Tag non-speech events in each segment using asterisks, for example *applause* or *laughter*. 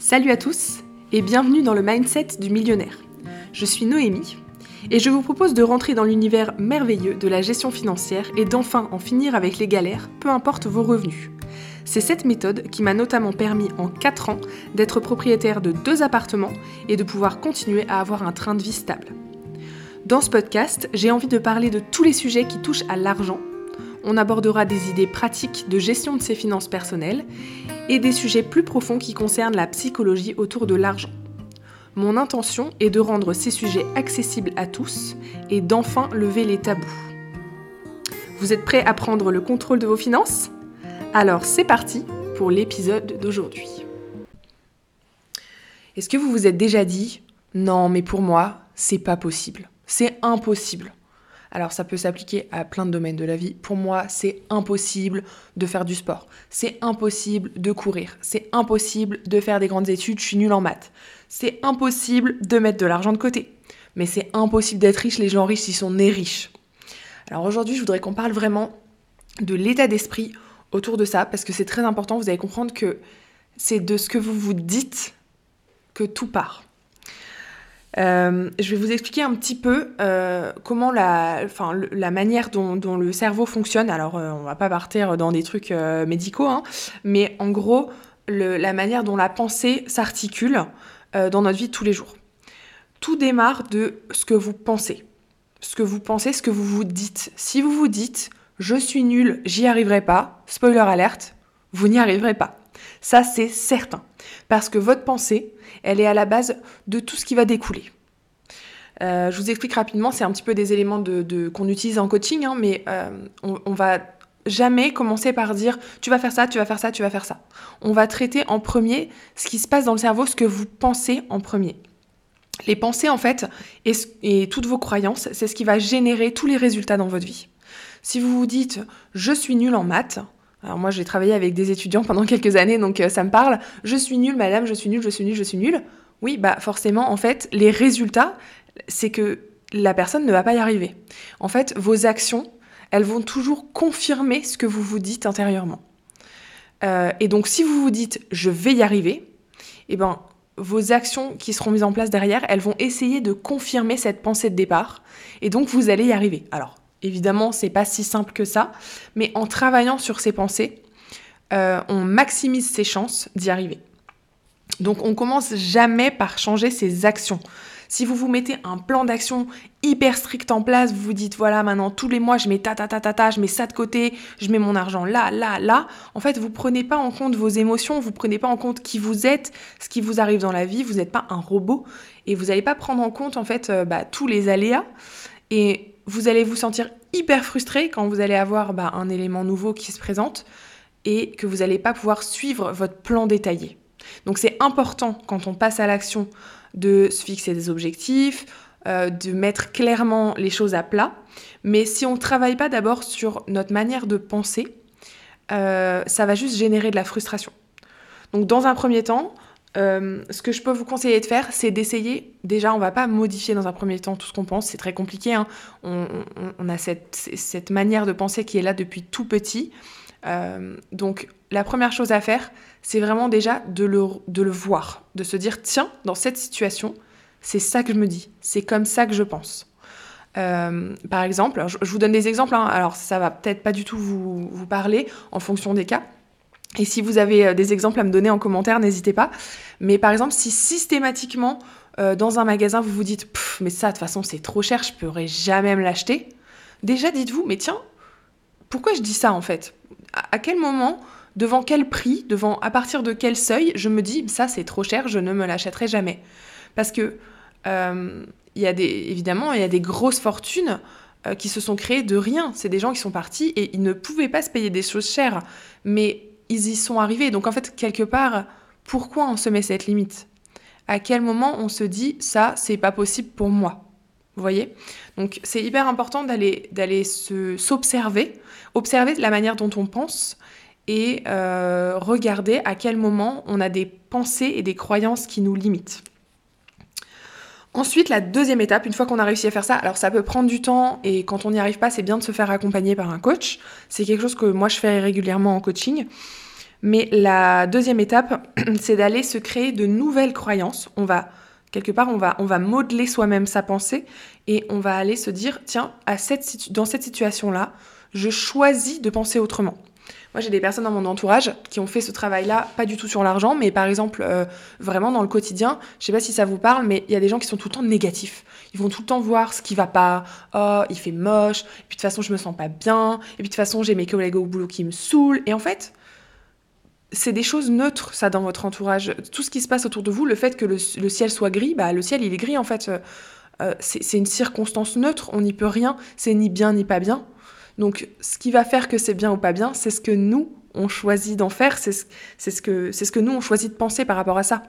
Salut à tous et bienvenue dans le mindset du millionnaire. Je suis Noémie et je vous propose de rentrer dans l'univers merveilleux de la gestion financière et d'enfin en finir avec les galères, peu importe vos revenus. C'est cette méthode qui m'a notamment permis en 4 ans d'être propriétaire de deux appartements et de pouvoir continuer à avoir un train de vie stable. Dans ce podcast, j'ai envie de parler de tous les sujets qui touchent à l'argent. On abordera des idées pratiques de gestion de ses finances personnelles et des sujets plus profonds qui concernent la psychologie autour de l'argent. Mon intention est de rendre ces sujets accessibles à tous et d'enfin lever les tabous. Vous êtes prêts à prendre le contrôle de vos finances? Alors c'est parti pour l'épisode d'aujourd'hui. Est-ce que vous vous êtes déjà dit non mais pour moi, c'est pas possible. C'est impossible. Alors ça peut s'appliquer à plein de domaines de la vie. Pour moi, c'est impossible de faire du sport. C'est impossible de courir. C'est impossible de faire des grandes études. Je suis nulle en maths. C'est impossible de mettre de l'argent de côté. Mais c'est impossible d'être riche. Les gens riches, ils sont nés riches. Alors aujourd'hui, je voudrais qu'on parle vraiment de l'état d'esprit autour de ça parce que c'est très important. Vous allez comprendre que c'est de ce que vous vous dites que tout part. Euh, je vais vous expliquer un petit peu euh, comment la, enfin, la manière dont, le cerveau fonctionne. Alors, euh, on va pas partir dans des trucs médicaux, hein, mais en gros, la manière dont la pensée s'articule dans notre vie de tous les jours. Tout démarre de ce que vous pensez. Ce que vous pensez, ce que vous vous dites. Si vous vous dites je suis nul, j'y arriverai pas, spoiler alerte, vous n'y arriverez pas. Ça, c'est certain. Parce que votre pensée, elle est à la base de tout ce qui va découler. Euh, je vous explique rapidement, c'est un petit peu des éléments de, qu'on utilise en coaching, hein, mais euh, on, on, va jamais commencer par dire tu vas faire ça, tu vas faire ça, tu vas faire ça. On va traiter en premier ce qui se passe dans le cerveau, ce que vous pensez en premier. Les pensées, en fait, et, et toutes vos croyances, c'est ce qui va générer tous les résultats dans votre vie. Si vous vous dites je suis nul en maths, alors moi j'ai travaillé avec des étudiants pendant *laughs* quelques années, donc euh, ça me parle. Je suis nul, madame, je suis nul, je suis nul, je suis nul. Oui, bah forcément, en fait, les résultats, c'est que la personne ne va pas y arriver. En fait, vos actions, elles vont toujours confirmer ce que vous vous dites intérieurement. Euh, et donc, si vous vous dites je vais y arriver, eh ben, vos actions qui seront mises en place derrière, elles vont essayer de confirmer cette pensée de départ. Et donc, vous allez y arriver. Alors, Évidemment, c'est pas si simple que ça, mais en travaillant sur ses pensées, euh, on maximise ses chances d'y arriver. Donc on commence jamais par changer ses actions. Si vous vous mettez un plan d'action hyper strict en place, vous vous dites voilà maintenant tous les mois je mets ta ta ta ta ta, je mets ça de côté, je mets mon argent là là là. En fait vous prenez pas en compte vos émotions, vous prenez pas en compte qui vous êtes, ce qui vous arrive dans la vie. Vous n'êtes pas un robot et vous n'allez pas prendre en compte en fait euh, bah, tous les aléas. Et vous allez vous sentir hyper frustré quand vous allez avoir bah, un élément nouveau qui se présente et que vous n'allez pas pouvoir suivre votre plan détaillé. Donc c'est important quand on passe à l'action de se fixer des objectifs, euh, de mettre clairement les choses à plat. Mais si on ne travaille pas d'abord sur notre manière de penser, euh, ça va juste générer de la frustration. Donc dans un premier temps, euh, ce que je peux vous conseiller de faire, c'est d'essayer. Déjà, on va pas modifier dans un premier temps tout ce qu'on pense, c'est très compliqué. Hein. On, a cette, manière de penser qui est là depuis tout petit. Euh, donc, la première chose à faire, c'est vraiment déjà de le, voir, de se dire tiens, dans cette situation, c'est ça que je me dis, c'est comme ça que je pense. Euh, par exemple, je, vous donne des exemples, hein. alors ça va peut-être pas du tout vous, vous parler en fonction des cas, et si vous avez euh, des exemples à me donner en commentaire, n'hésitez pas. Mais par exemple, si systématiquement euh, dans un magasin vous vous dites mais ça de toute façon c'est trop cher, je pourrais jamais me l'acheter. Déjà dites-vous mais tiens, pourquoi je dis ça en fait? À, quel moment, devant quel prix, devant à partir de quel seuil, je me dis ça c'est trop cher, je ne me l'achèterai jamais? Parce que euh, y a évidemment il y a des grosses fortunes qui se sont créées de rien. C'est des gens qui sont partis et ils ne pouvaient pas se payer des choses chères. Mais ils y sont arrivés. Donc en fait, quelque part, pourquoi on se met cette limite? À quel moment on se dit ça, c'est pas possible pour moi? Vous voyez? Donc c'est hyper important d'aller s'observer, observer la manière dont on pense et euh, regarder à quel moment on a des pensées et des croyances qui nous limitent. Ensuite, la deuxième étape, une fois qu'on a réussi à faire ça, alors ça peut prendre du temps et quand on n'y arrive pas, c'est bien de se faire accompagner par un coach. C'est quelque chose que moi je fais régulièrement en coaching. Mais la deuxième étape, *clears throat* c'est d'aller se créer de nouvelles croyances. On va quelque part, on va, modeler soi-même sa pensée et on va aller se dire, tiens, dans cette situation-là, je choisis de penser autrement. Moi, j'ai des personnes dans mon entourage qui ont fait ce travail-là, pas du tout sur l'argent, mais par exemple, euh, vraiment dans le quotidien. Je sais pas si ça vous parle, mais il y a des gens qui sont tout le temps négatifs. Ils vont tout le temps voir ce qui va pas. Oh, il fait moche. Et puis de toute façon, je me sens pas bien. Et puis de toute façon, j'ai mes collègues au boulot qui me saoulent. Et en fait, c'est des choses neutres, ça, dans votre entourage. Tout ce qui se passe autour de vous, le fait que le, ciel soit gris, bah, le ciel, il est gris, en fait. Euh, euh, c'est une circonstance neutre, on n'y peut rien. C'est ni bien ni pas bien. Donc, ce qui va faire que c'est bien ou pas bien, c'est ce que nous, on choisit d'en faire, c'est ce, ce, que, ce que nous, on choisit de penser par rapport à ça.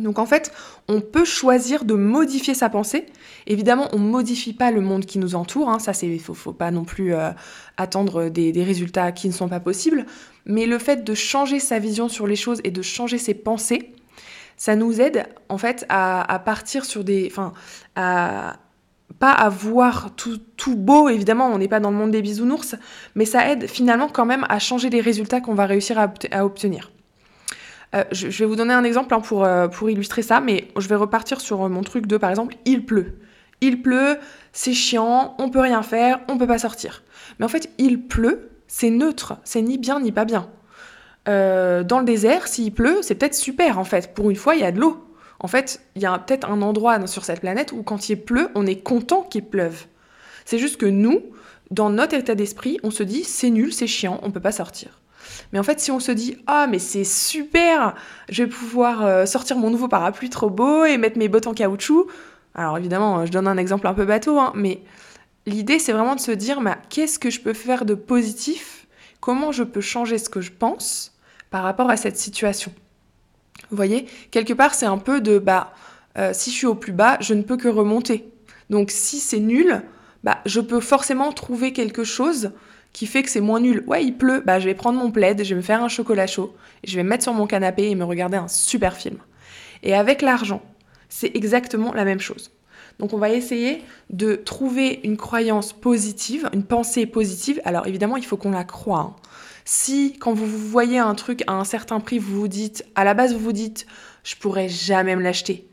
Donc en fait, on peut choisir de modifier sa pensée. Évidemment, on ne modifie pas le monde qui nous entoure. Hein. ça, c'est faut, pas non plus euh, attendre des, résultats qui ne sont pas possibles. Mais le fait de changer sa vision sur les choses et de changer ses pensées, ça nous aide en fait à, partir sur des, enfin, à, pas à voir tout, beau, évidemment, on n'est pas dans le monde des bisounours, mais ça aide finalement quand même à changer les résultats qu'on va réussir à, obtenir. Euh, je, vais vous donner un exemple hein, pour, euh, pour illustrer ça, mais je vais repartir sur mon truc de, par exemple, il pleut. Il pleut, c'est chiant, on peut rien faire, on peut pas sortir. Mais en fait, il pleut, c'est neutre, c'est ni bien ni pas bien. Euh, dans le désert, s'il pleut, c'est peut-être super en fait. Pour une fois, il y a de l'eau. En fait, il y a peut-être un endroit sur cette planète où quand il pleut, on est content qu'il pleuve. C'est juste que nous, dans notre état d'esprit, on se dit c'est nul, c'est chiant, on peut pas sortir. Mais en fait, si on se dit ah mais c'est super, je vais pouvoir euh, sortir mon nouveau parapluie trop beau et mettre mes bottes en caoutchouc. Alors évidemment, je donne un exemple un peu bateau, hein, mais l'idée c'est vraiment de se dire bah, qu'est-ce que je peux faire de positif, comment je peux changer ce que je pense par rapport à cette situation? Vous voyez, quelque part, c'est un peu de, bah, euh, si je suis au plus bas, je ne peux que remonter. Donc si c'est nul, bah, je peux forcément trouver quelque chose qui fait que c'est moins nul. Ouais, il pleut, bah, je vais prendre mon plaid, je vais me faire un chocolat chaud, je vais me mettre sur mon canapé et me regarder un super film. Et avec l'argent, c'est exactement la même chose. Donc on va essayer de trouver une croyance positive, une pensée positive. Alors évidemment, il faut qu'on la croie. Hein. Si, quand vous voyez un truc à un certain prix, vous vous dites, à la base, vous vous dites, je pourrais jamais me l'acheter.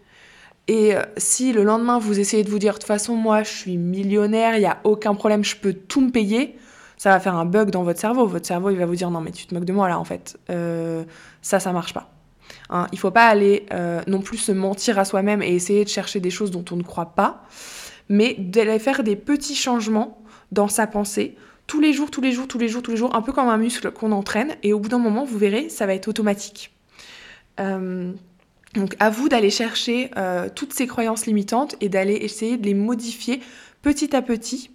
Et euh, si le lendemain, vous essayez de vous dire, de toute façon, moi, je suis millionnaire, il n'y a aucun problème, je peux tout me payer, ça va faire un bug dans votre cerveau. Votre cerveau, il va vous dire, non, mais tu te moques de moi là, en fait. Euh, ça, ça marche pas. Hein, il faut pas aller euh, non plus se mentir à soi-même et essayer de chercher des choses dont on ne croit pas, mais d'aller faire des petits changements dans sa pensée tous les jours, tous les jours, tous les jours, tous les jours, un peu comme un muscle qu'on entraîne, et au bout d'un moment, vous verrez, ça va être automatique. Euh, donc à vous d'aller chercher euh, toutes ces croyances limitantes et d'aller essayer de les modifier petit à petit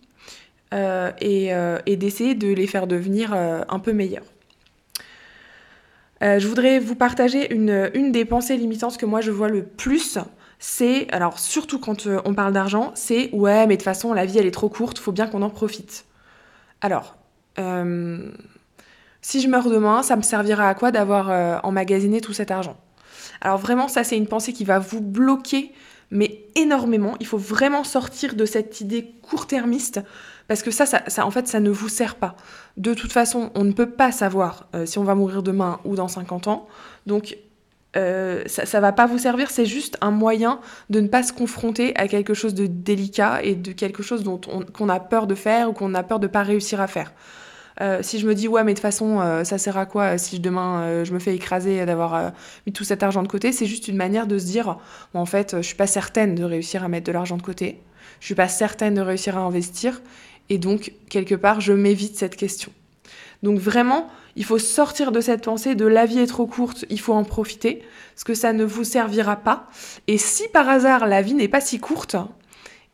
euh, et, d'essayer de les faire devenir un peu meilleures. je voudrais vous partager une, des pensées limitantes que moi je vois le plus. C'est, alors surtout quand on parle d'argent, c'est ouais mais de toute façon la vie elle est trop courte, faut bien qu'on en profite. Alors, euh, si je meurs demain, ça me servira à quoi d'avoir euh, emmagasiné tout cet argent? Alors vraiment, ça c'est une pensée qui va vous bloquer, mais énormément. Il faut vraiment sortir de cette idée court-termiste, parce que ça, ça, en fait, ça ne vous sert pas. De toute façon, on ne peut pas savoir euh, si on va mourir demain ou dans 50 ans. Donc, euh, ça, ça va pas vous servir, c'est juste un moyen de ne pas se confronter à quelque chose de délicat et de quelque chose dont on, qu'on a peur de faire ou qu'on a peur de pas réussir à faire. Euh, si je me dis ouais mais de toute façon euh, ça sert à quoi si demain je me fais écraser d'avoir mis tout cet argent de côté? C'est juste une manière de se dire en fait je suis pas certaine de réussir à mettre de l'argent de côté. Je suis pas certaine de réussir à investir et donc quelque part je m'évite cette question donc vraiment il faut sortir de cette pensée de la vie est trop courte, il faut en profiter, parce que ça ne vous servira pas. Et si par hasard la vie n'est pas si courte,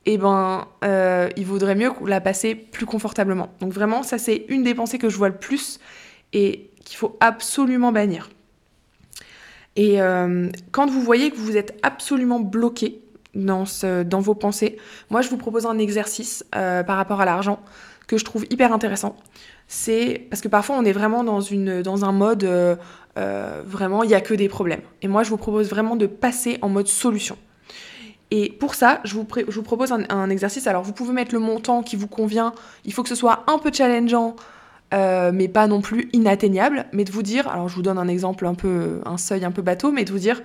eh ben, euh, il vaudrait mieux la passer plus confortablement. Donc vraiment, ça c'est une des pensées que je vois le plus et qu'il faut absolument bannir. Et euh, quand vous voyez que vous êtes absolument bloqué dans, vos pensées, moi je vous propose un exercice euh, par rapport à l'argent que je trouve hyper intéressant c'est parce que parfois on est vraiment dans, un mode euh, euh, vraiment il n'y a que des problèmes. Et moi je vous propose vraiment de passer en mode solution. Et pour ça, je vous, je vous propose un, exercice. Alors vous pouvez mettre le montant qui vous convient. Il faut que ce soit un peu challengeant euh, mais pas non plus inatteignable, mais de vous dire, alors je vous donne un exemple un peu, un seuil un peu bateau, mais de vous dire,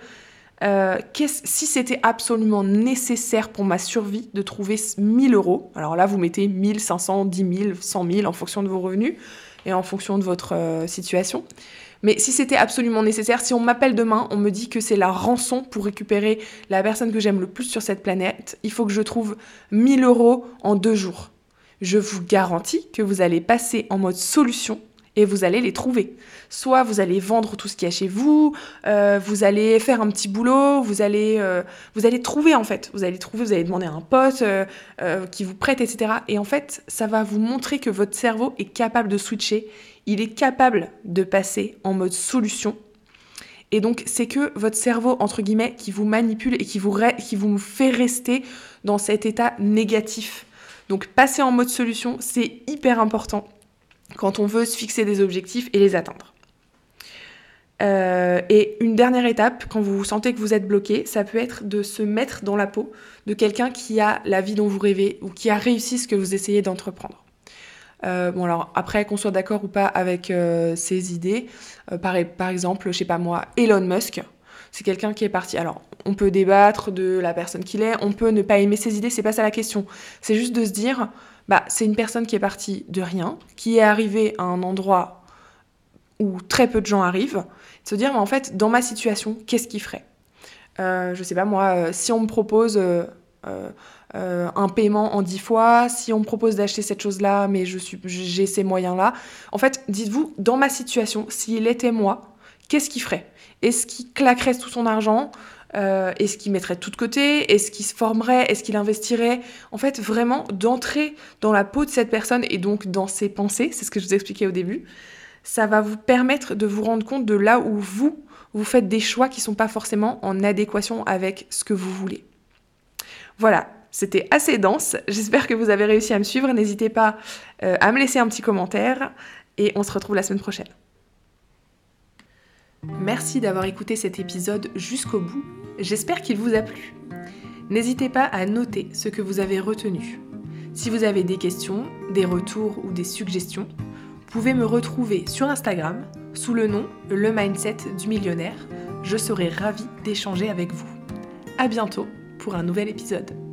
euh, si c'était absolument nécessaire pour ma survie de trouver 1000 euros, alors là vous mettez 1500, 10 000, 100 000 en fonction de vos revenus et en fonction de votre euh, situation. Mais si c'était absolument nécessaire, si on m'appelle demain, on me dit que c'est la rançon pour récupérer la personne que j'aime le plus sur cette planète, il faut que je trouve 1000 euros en deux jours. Je vous garantis que vous allez passer en mode solution et vous allez les trouver. Soit vous allez vendre tout ce qu'il y a chez vous, euh, vous allez faire un petit boulot, vous allez, euh, vous allez trouver en fait. Vous allez trouver, vous allez demander à un pote euh, qui vous prête, etc. Et en fait, ça va vous montrer que votre cerveau est capable de switcher, il est capable de passer en mode solution. Et donc, c'est que votre cerveau, entre guillemets, qui vous manipule et qui vous, qui vous fait rester dans cet état négatif. Donc, passer en mode solution, c'est hyper important quand on veut se fixer des objectifs et les atteindre. Euh, et une dernière étape, quand vous sentez que vous êtes bloqué, ça peut être de se mettre dans la peau de quelqu'un qui a la vie dont vous rêvez ou qui a réussi ce que vous essayez d'entreprendre. Euh, bon alors après qu'on soit d'accord ou pas avec euh, ces idées, par, par, exemple, je sais pas moi, Elon Musk, c'est quelqu'un qui est parti. Alors on peut débattre de la personne qu'il est, on peut ne pas aimer ses idées, c'est pas ça la question. C'est juste de se dire, bah, c'est une personne qui est partie de rien, qui est arrivée à un endroit où très peu de gens arrivent, se dire, en fait, dans ma situation, qu'est-ce qu'il ferait? Euh, Je sais pas, moi, euh, si on me propose euh, un paiement en dix fois, si on me propose d'acheter cette chose-là, mais je suis, j'ai ces moyens-là, en fait, dites-vous, dans ma situation, s'il était moi, qu'est-ce qu'il ferait? Est-ce qu'il claquerait tout son argent? Euh, est-ce qu'il mettrait tout de côté? Est-ce qu'il se formerait? Est-ce qu'il investirait? En fait, vraiment d'entrer dans la peau de cette personne et donc dans ses pensées, c'est ce que je vous expliquais au début, ça va vous permettre de vous rendre compte de là où vous, vous faites des choix qui ne sont pas forcément en adéquation avec ce que vous voulez. Voilà, c'était assez dense. J'espère que vous avez réussi à me suivre. N'hésitez pas euh, à me laisser un petit commentaire et on se retrouve la semaine prochaine. Merci d'avoir écouté cet épisode jusqu'au bout. J'espère qu'il vous a plu. N'hésitez pas à noter ce que vous avez retenu. Si vous avez des questions, des retours ou des suggestions, pouvez me retrouver sur Instagram sous le nom Le Mindset du Millionnaire. Je serai ravie d'échanger avec vous. À bientôt pour un nouvel épisode.